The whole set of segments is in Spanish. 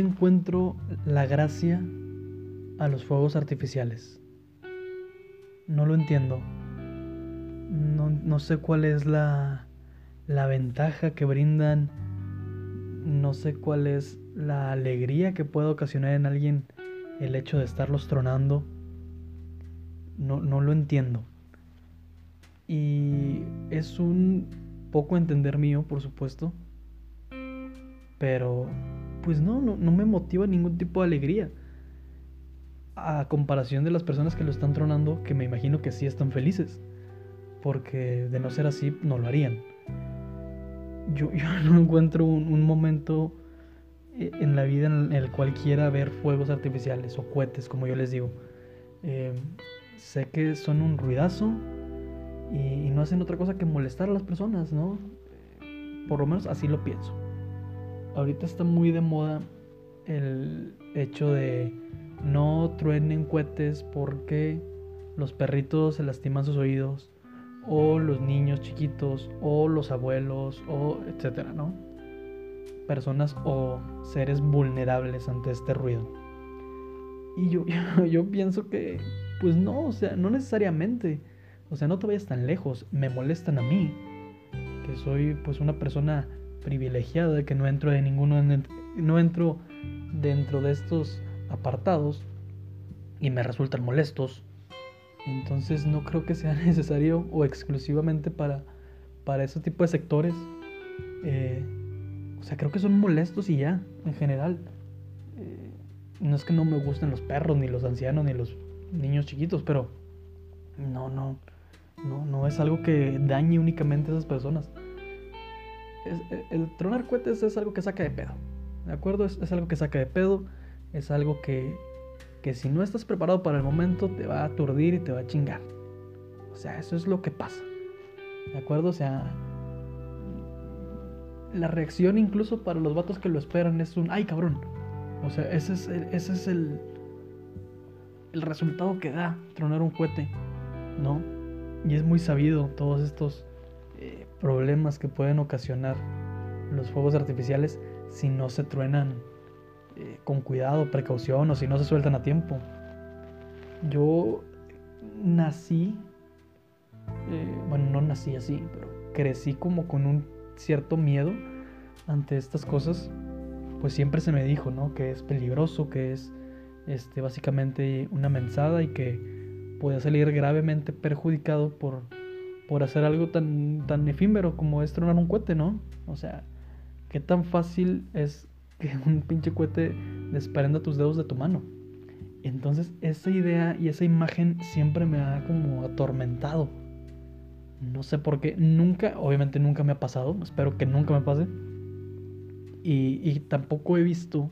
encuentro la gracia a los fuegos artificiales. No lo entiendo. No, no sé cuál es la, la ventaja que brindan. No sé cuál es la alegría que puede ocasionar en alguien el hecho de estarlos tronando. No, no lo entiendo. Y es un poco entender mío, por supuesto. Pero, pues no, no, me motiva ningún tipo de alegría. A comparación de las personas que lo están tronando, que me imagino que sí están felices. Porque de no ser así, no lo harían. Yo, no encuentro un, momento eh, en la vida en el cual quiera ver fuegos artificiales o cohetes, como yo les digo. Eh, sé que son un ruidazo y, no hacen otra cosa que molestar a las personas, ¿no? Por lo menos así lo pienso. Ahorita está muy de moda el hecho de no truenen cohetes porque los perritos se lastiman sus oídos o los niños chiquitos o los abuelos o etcétera, ¿no? Personas o seres vulnerables ante este ruido. Y yo, yo pienso que, pues no, o sea, no necesariamente. O sea, no te vayas tan lejos, me molestan a mí, que soy pues una persona privilegiada, que no entro de ninguno, no entro dentro de estos apartados y me resultan molestos. Entonces no creo que sea necesario o exclusivamente para, para ese tipo de sectores. Eh, o sea, creo que son molestos y ya, en general. Eh, no es que no me gusten los perros, ni los ancianos, ni los niños chiquitos, pero no, no. No, no es algo que dañe únicamente a esas personas. El, tronar cohetes es algo que saca de pedo. ¿De acuerdo? Es, algo que saca de pedo. Es algo que, que si no estás preparado para el momento te va a aturdir y te va a chingar. O sea, eso es lo que pasa. ¿De acuerdo? O sea, la reacción incluso para los vatos que lo esperan es un, ay cabrón. O sea, ese es el, ese es el, el resultado que da tronar un cohete, ¿no? Y es muy sabido todos estos eh, problemas que pueden ocasionar los fuegos artificiales si no se truenan eh, con cuidado, precaución o si no se sueltan a tiempo. Yo nací, eh, bueno, no nací así, pero crecí como con un cierto miedo ante estas cosas. Pues siempre se me dijo, ¿no? Que es peligroso, que es este, básicamente una mensada y que puede salir gravemente perjudicado por, por hacer algo tan, tan efímero como es tronar un cohete, ¿no? O sea, qué tan fácil es que un pinche cohete desprenda tus dedos de tu mano. Entonces esa idea y esa imagen siempre me ha como atormentado. No sé por qué, nunca, obviamente nunca me ha pasado, espero que nunca me pase. Y, y tampoco he visto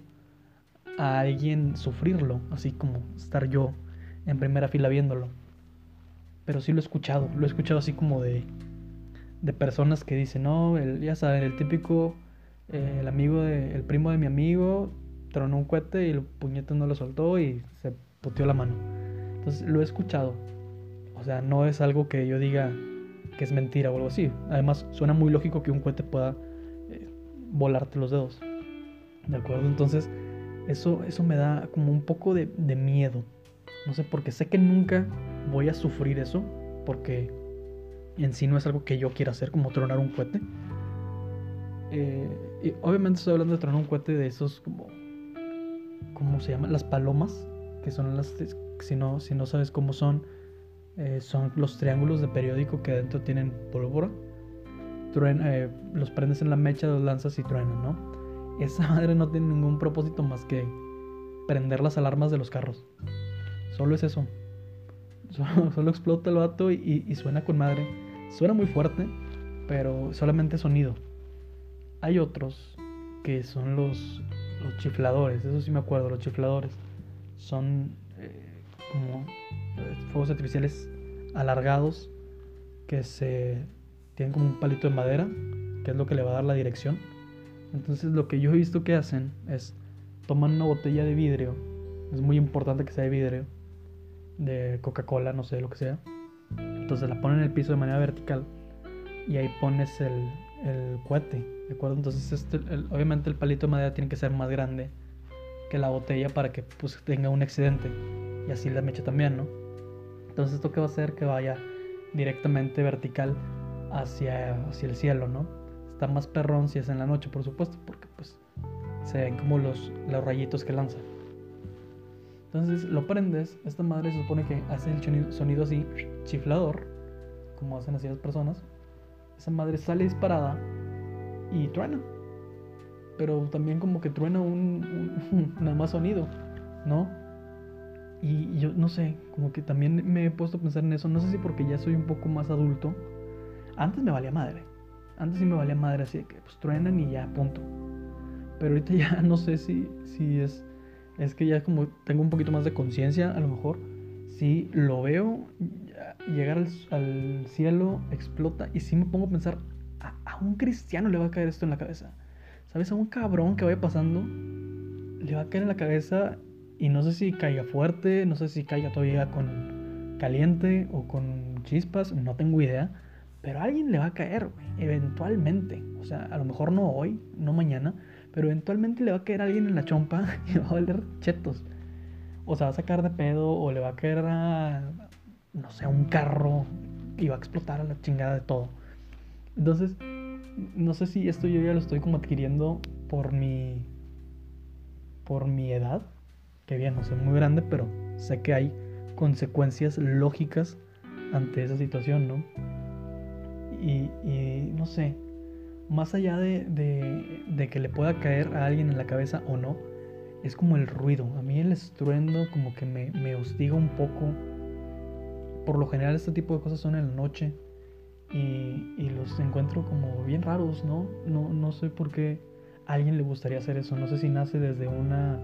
a alguien sufrirlo, así como estar yo en primera fila viéndolo. Pero sí lo he escuchado, lo he escuchado así como de, de personas que dicen, no, el, ya saben, el típico, eh, el amigo, de, el primo de mi amigo tronó un cohete y el puñete no lo soltó y se puteó la mano. Entonces lo he escuchado. O sea, no es algo que yo diga que es mentira o algo así. Además, suena muy lógico que un cohete pueda eh, volarte los dedos. ¿De acuerdo? Entonces, eso, eso me da como un poco de, de miedo. No sé, porque sé que nunca voy a sufrir eso, porque en sí no es algo que yo quiera hacer, como tronar un cohete. Eh, y obviamente estoy hablando de tronar un cohete de esos como... ¿Cómo se llaman? Las palomas, que son las... Si no, si no sabes cómo son, eh, son los triángulos de periódico que adentro tienen pólvora. Eh, los prendes en la mecha, los lanzas y truenan, ¿no? Esa madre no tiene ningún propósito más que prender las alarmas de los carros. Solo es eso. Solo, explota el vato y, suena con madre. Suena muy fuerte, pero solamente sonido. Hay otros que son los, los chifladores, eso sí me acuerdo, los chifladores. Son eh, como eh, fuegos artificiales alargados que se tienen como un palito de madera, que es lo que le va a dar la dirección. Entonces lo que yo he visto que hacen es toman una botella de vidrio, es muy importante que sea de vidrio, de Coca-Cola, no sé, lo que sea. Entonces la ponen en el piso de manera vertical y ahí pones el, el cohete, ¿de acuerdo? Entonces este, obviamente el palito de madera tiene que ser más grande que la botella para que pues tenga un accidente y así la mecha también, ¿no? Entonces esto que va a hacer que vaya directamente vertical hacia, hacia el cielo, ¿no? Está más perrón si es en la noche, por supuesto, porque pues se ven como los, los rayitos que lanza. Entonces lo prendes, esta madre se supone que hace el sonido así, chiflador, como hacen así las personas. Esa madre sale disparada y truena. Pero también como que truena un, nada más sonido, ¿no? Y yo no sé, como que también me he puesto a pensar en eso. No sé si porque ya soy un poco más adulto. Antes me valía madre. Antes sí me valía madre, así que pues truenan y ya, punto. Pero ahorita ya no sé si, si es, es que ya como tengo un poquito más de conciencia, a lo mejor. Si lo veo llegar al, cielo, explota. Y si me pongo a pensar, a, a un cristiano le va a caer esto en la cabeza. ¿Sabes? A un cabrón que vaya pasando, le va a caer en la cabeza y no sé si caiga fuerte, no sé si caiga todavía con caliente o con chispas, no tengo idea. Pero a alguien le va a caer, eventualmente. O sea, a lo mejor no hoy, no mañana, pero eventualmente le va a caer a alguien en la chompa y va a valer chetos. O se va a sacar de pedo, o le va a caer a, no sé, un carro y va a explotar a la chingada de todo. Entonces, no sé si esto yo ya lo estoy como adquiriendo por mi por mi edad, que bien, no soy muy grande, pero sé que hay consecuencias lógicas ante esa situación, ¿no? Y, no sé, más allá de, de, de, que le pueda caer a alguien en la cabeza o no, es como el ruido. A mí el estruendo como que me, me hostiga un poco. Por lo general este tipo de cosas son en la noche y, los encuentro como bien raros, ¿no? ¿no? No sé por qué a alguien le gustaría hacer eso. No sé si nace desde una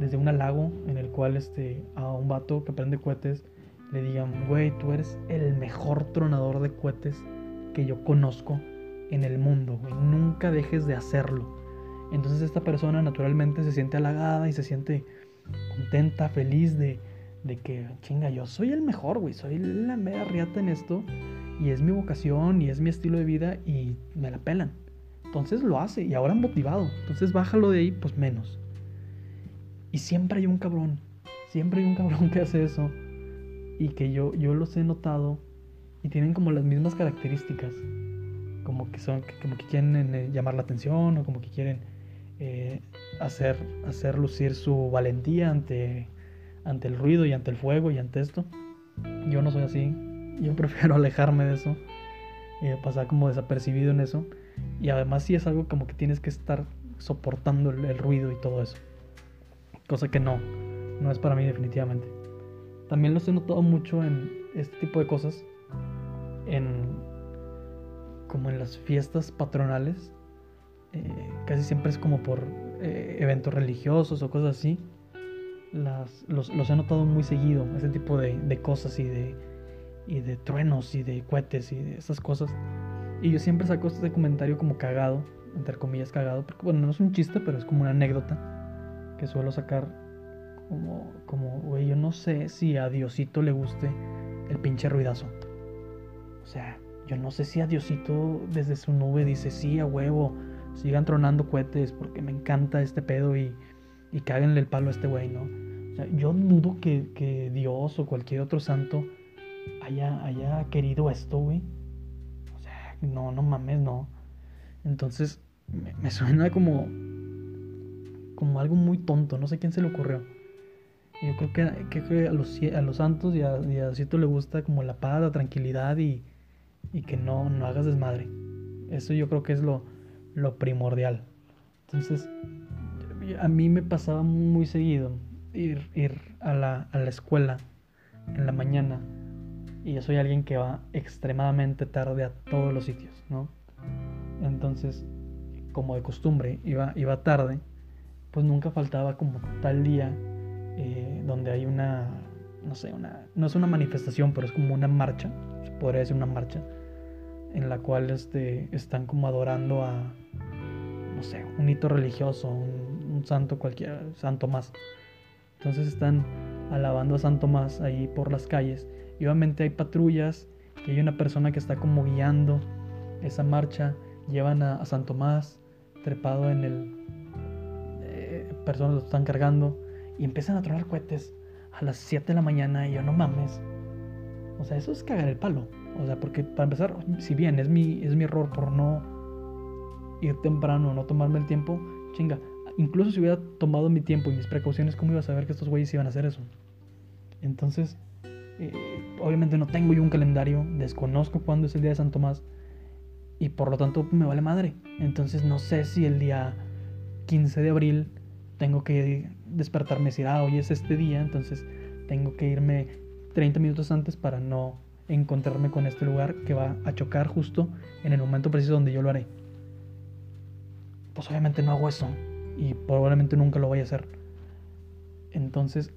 desde un halago en el cual este, a un vato que prende cohetes le digan, güey, tú eres el mejor tronador de cohetes que yo conozco en el mundo, güey. Nunca dejes de hacerlo. Entonces esta persona naturalmente se siente halagada y se siente contenta, feliz de, de que, chinga, yo soy el mejor, güey. Soy la mera riata en esto y es mi vocación y es mi estilo de vida y me la pelan. Entonces lo hace y ahora motivado. Entonces bájalo de ahí, pues menos. Y siempre hay un cabrón, siempre hay un cabrón que hace eso y que yo, yo los he notado y tienen como las mismas características. Como que son, como que quieren eh, llamar la atención o como que quieren eh, hacer, hacer lucir su valentía ante, ante el ruido y ante el fuego y ante esto. Yo no soy así, yo prefiero alejarme de eso y pasar como desapercibido en eso. Y además si es algo como que tienes que estar soportando el, ruido y todo eso. Cosa que no, no es para mí definitivamente. También lo he notado mucho en este tipo de cosas. En como en las fiestas patronales. Eh, casi siempre es como por eh, eventos religiosos o cosas así. Las, los, he notado muy seguido, ese tipo de, de cosas y de, y de truenos y de cohetes y de esas cosas. Y yo siempre saco este comentario como cagado, entre comillas cagado, porque bueno, no es un chiste, pero es como una anécdota que suelo sacar como, como, güey, yo no sé si a Diosito le guste el pinche ruidazo. O sea, yo no sé si a Diosito desde su nube dice, sí, a huevo, sigan tronando cohetes porque me encanta este pedo y, y cáguenle el palo a este güey, ¿no? O sea, yo dudo que, que Dios o cualquier otro santo haya, haya querido esto, güey. O sea, no, no mames, no. Entonces, me, suena como, como algo muy tonto, no sé quién se le ocurrió. Yo creo que, que a, los, a los santos y a, y a le gusta como la paz, la tranquilidad y, y que no, no hagas desmadre. Eso yo creo que es lo, lo primordial. Entonces, a mí me pasaba muy seguido ir, ir a, la, a la escuela en la mañana y yo soy alguien que va extremadamente tarde a todos los sitios, ¿no? Entonces, como de costumbre, iba, iba tarde, pues nunca faltaba como tal día eh, donde hay una, no sé, una, no es una manifestación, pero es como una marcha, se podría decir una marcha, en la cual este, están como adorando a, no sé, un hito religioso, un, santo cualquiera, Santo más. Entonces están alabando a San Tomás ahí por las calles y obviamente hay patrullas y hay una persona que está como guiando esa marcha. Llevan a, San Tomás trepado en el... Eh, personas lo están cargando y empiezan a tronar cohetes a las 7 de la mañana y yo no mames. O sea, eso es cagar el palo. O sea, porque para empezar, si bien es mi, es mi error por no ir temprano, no tomarme el tiempo, chinga, incluso si hubiera tomado mi tiempo y mis precauciones, ¿cómo iba a saber que estos güeyes iban a hacer eso? Entonces, eh, obviamente no tengo yo un calendario, desconozco cuándo es el día de San Tomás y por lo tanto me vale madre. Entonces no sé si el día 15 de abril tengo que despertarme y decir, ah, hoy es este día, entonces tengo que irme 30 minutos antes para no encontrarme con este lugar que va a chocar justo en el momento preciso donde yo lo haré. Pues obviamente no hago eso y probablemente nunca lo voy a hacer. Entonces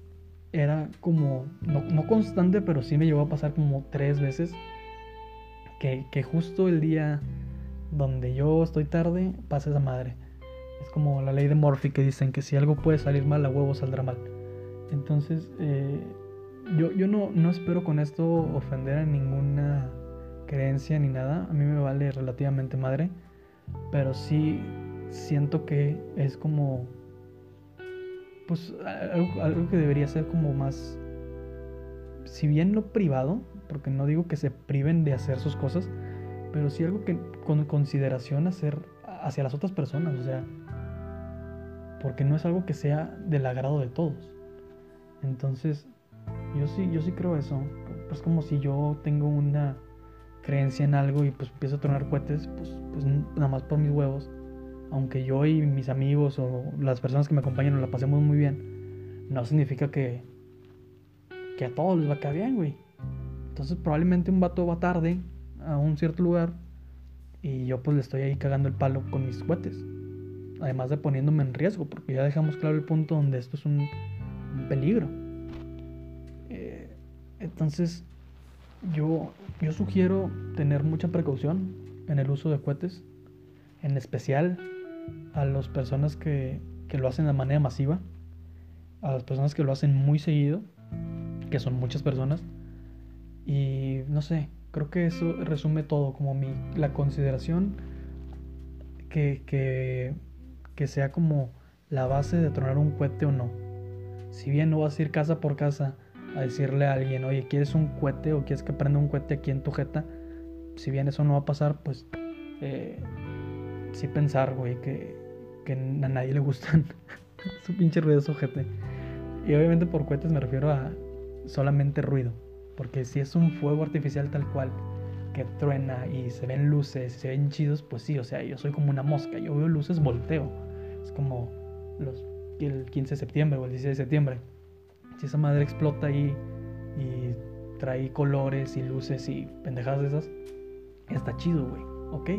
era como, no, constante, pero sí me llegó a pasar como tres veces que, que justo el día donde yo estoy tarde pasa esa madre. Es como la ley de Murphy que dicen que si algo puede salir mal, a huevo saldrá mal. Entonces, eh, yo, yo no, no espero con esto ofender a ninguna creencia ni nada. A mí me vale relativamente madre. Pero sí siento que es como. Pues algo, algo que debería ser como más. Si bien no privado, porque no digo que se priven de hacer sus cosas, pero sí algo que con consideración hacer hacia las otras personas. O sea, porque no es algo que sea del agrado de todos. Entonces, yo sí, yo sí creo eso. Es como si yo tengo una creencia en algo y pues empiezo a tronar cohetes, pues, pues nada más por mis huevos. Aunque yo y mis amigos o las personas que me acompañan nos la pasemos muy bien, no significa que, que a todos les va a caer bien, güey. Entonces probablemente un vato va tarde a un cierto lugar y yo pues le estoy ahí cagando el palo con mis cohetes además de poniéndome en riesgo, porque ya dejamos claro el punto donde esto es un, peligro. Eh, entonces, yo, yo sugiero tener mucha precaución en el uso de cohetes, en especial a las personas que, que lo hacen de manera masiva, a las personas que lo hacen muy seguido, que son muchas personas, y no sé, creo que eso resume todo, como mi, la consideración que, que que sea como la base de tronar un cohete o no. Si bien no vas a ir casa por casa a decirle a alguien, oye, ¿quieres un cohete o quieres que prenda un cohete aquí en tu jeta? Si bien eso no va a pasar, pues eh, sí pensar, güey, que, a nadie le gustan su pinche ruidoso jete. Y obviamente por cohetes me refiero a solamente ruido. Porque si es un fuego artificial tal cual, que truena y se ven luces, se ven chidos, pues sí, o sea, yo soy como una mosca, yo veo luces, volteo es como los, el 15 de septiembre o el 16 de septiembre. Si esa madre explota ahí y trae colores y luces y pendejadas de esas, está chido, güey, ¿ok?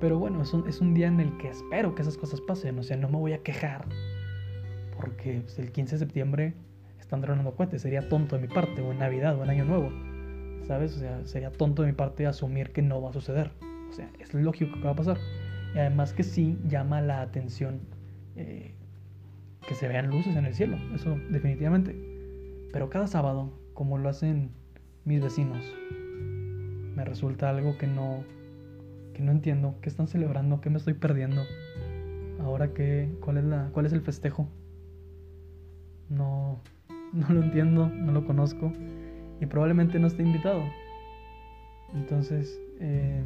Pero bueno, es un, es un día en el que espero que esas cosas pasen, o sea, no me voy a quejar. Porque pues, el 15 de septiembre están dronando cohetes, sería tonto de mi parte, o en Navidad, o en Año Nuevo, ¿sabes? O sea, sería tonto de mi parte asumir que no va a suceder. O sea, es lógico que va a pasar. Y además que sí llama la atención eh, que se vean luces en el cielo, eso definitivamente. Pero cada sábado, como lo hacen mis vecinos, me resulta algo que no, que no entiendo. ¿Qué están celebrando? ¿Qué me estoy perdiendo? Ahora que, ¿cuál es, la, cuál es el festejo? No, no lo entiendo, no lo conozco y probablemente no esté invitado. Entonces, eh,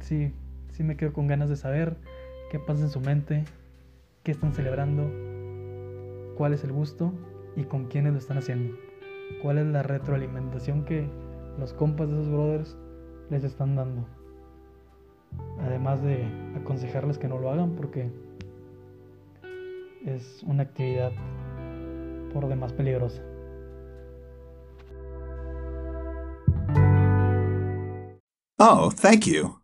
sí, sí me quedo con ganas de saber qué pasa en su mente, qué están celebrando, cuál es el gusto y con quiénes lo están haciendo. Cuál es la retroalimentación que los compas de esos brothers les están dando. Además de aconsejarles que no lo hagan porque es una actividad por demás peligrosa. Oh, thank you.